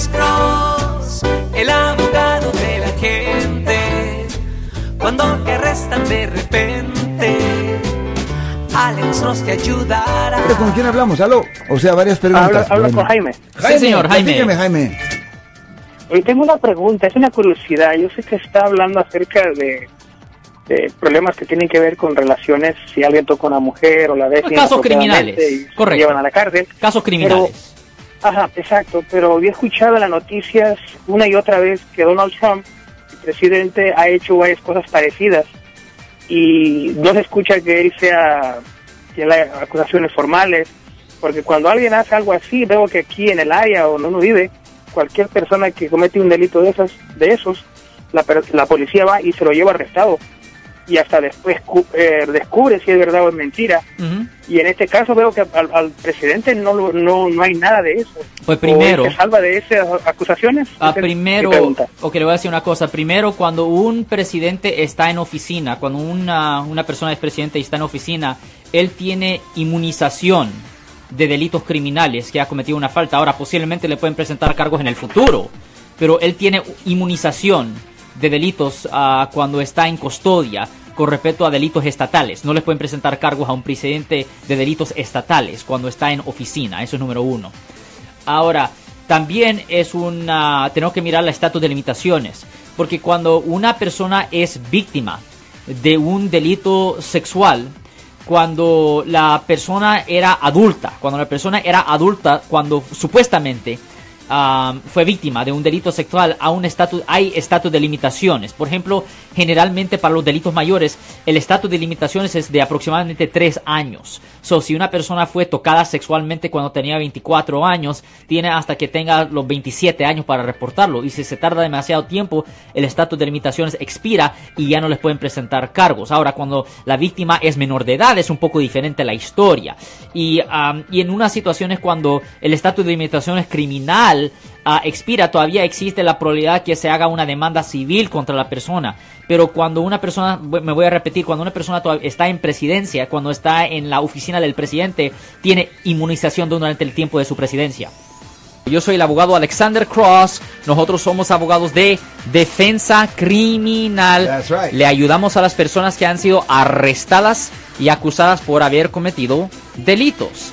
Alex Cross, el abogado de la gente. Cuando te arrestan de repente, Alex Cross te ayudará. ¿Pero con quién hablamos? ¿Aló? O sea, varias preguntas. Habla, habla Bueno. con Jaime. Jaime, señor, Jaime. platíqueme, Jaime. Hoy tengo una pregunta, es una curiosidad. Yo sé que está hablando acerca de, de problemas que tienen que ver con relaciones, si alguien toca a una mujer o la deja Casos criminales, y se correcto. llevan a la cárcel. Casos criminales. Ajá, exacto, pero había escuchado en las noticias una y otra vez que Donald Trump, el presidente, ha hecho varias cosas parecidas. Y no se escucha que él sea, que acusaciones formales, porque cuando alguien hace algo así, veo que aquí en el área donde uno vive, cualquier persona que comete un delito de, esas, de esos, la, la policía va y se lo lleva arrestado y hasta después cu- eh, descubre si es verdad o es mentira. Y en este caso veo que al, al presidente no, no no hay nada de eso. Pues ¿O primero- se salva de esas acusaciones? Ah, es primero, ok, le voy a decir una cosa. Primero, cuando un presidente está en oficina, cuando una, una persona es presidente y está en oficina, él tiene inmunización de delitos criminales que ha cometido una falta. Ahora, posiblemente le pueden presentar cargos en el futuro, pero él tiene inmunización de delitos ah, cuando está en custodia con respecto a delitos estatales. No le pueden presentar cargos a un presidente de delitos estatales cuando está en oficina. Eso es número uno. Ahora, también es una. Tenemos que mirar la estatus de limitaciones. Porque cuando una persona es víctima de un delito sexual, cuando la persona era adulta, cuando la persona era adulta, cuando supuestamente fue víctima de un delito sexual, a un estatus, hay estatus de limitaciones. Por ejemplo, generalmente para los delitos mayores, el estatus de limitaciones es de aproximadamente 3 años. So, si una persona fue tocada sexualmente cuando tenía 24 años, tiene hasta que tenga los 27 años para reportarlo. Y si se tarda demasiado tiempo, el estatus de limitaciones expira y ya no les pueden presentar cargos. Ahora, cuando la víctima es menor de edad, es un poco diferente la historia. Y, am, y en unas situaciones cuando el estatus de limitaciones criminal ah, expira, todavía existe la probabilidad que se haga una demanda civil contra la persona. Pero cuando una persona, me voy a repetir, cuando una persona está en presidencia, cuando está en la oficina del presidente, tiene inmunización durante el tiempo de su presidencia. Yo soy el abogado Alexander Cross. Nosotros somos abogados de defensa criminal. That's right. Le ayudamos a las personas que han sido arrestadas y acusadas por haber cometido delitos.